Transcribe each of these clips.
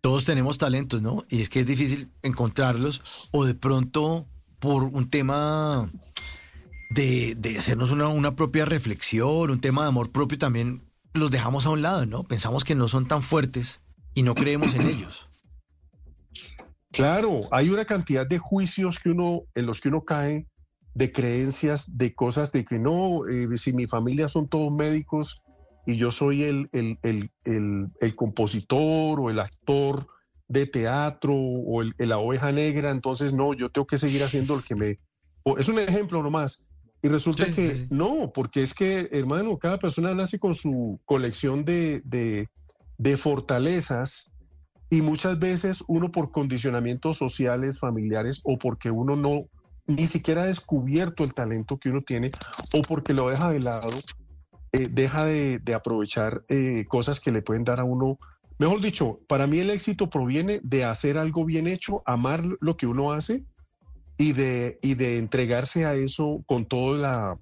Todos tenemos talentos, ¿no? Y es que es difícil encontrarlos o de pronto por un tema de, de hacernos una, una propia reflexión, un tema de amor propio también los dejamos a un lado, ¿no? Pensamos que no son tan fuertes y no creemos en ellos. Claro, hay una cantidad de juicios que uno, en los que uno cae, de creencias, de cosas de que no, eh, si mi familia son todos médicos y yo soy el, el, el, el compositor o el actor de teatro o la oveja negra, entonces no, yo tengo que seguir haciendo el que me... es un ejemplo nomás. Y resulta Sí, que sí, sí. no, porque es que, hermano, cada persona nace con su colección de, de, de fortalezas y muchas veces uno por condicionamientos sociales, familiares o porque uno no ni siquiera ha descubierto el talento que uno tiene o porque lo deja de lado, eh, deja de, aprovechar eh, cosas que le pueden dar a uno. Mejor dicho, para mí el éxito proviene de hacer algo bien hecho, amar lo que uno hace y de, y de entregarse a eso con, toda la,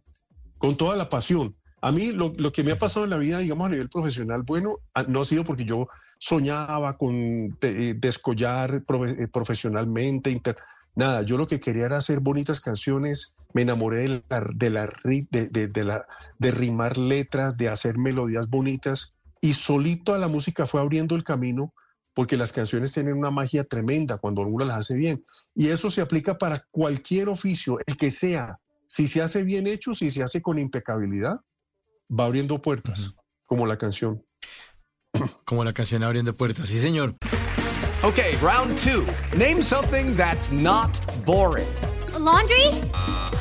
con toda la pasión. A mí lo, lo que me ha pasado en la vida, digamos a nivel profesional, bueno, ah, no ha sido porque yo soñaba con eh, descollar profe- profesionalmente, inter- nada, yo lo que quería era hacer bonitas canciones, me enamoré de, la, de, la, de, de- de la, de rimar letras, de hacer melodías bonitas y solito a la música fue abriendo el camino porque las canciones tienen una magia tremenda cuando uno las hace bien. Y eso se aplica para cualquier oficio, el que sea. Si se hace bien hecho, si se hace con impecabilidad, va abriendo puertas, como la canción. Como la canción Abriendo Puertas. Sí, señor. Okay, round two. Name something that's not boring. A laundry?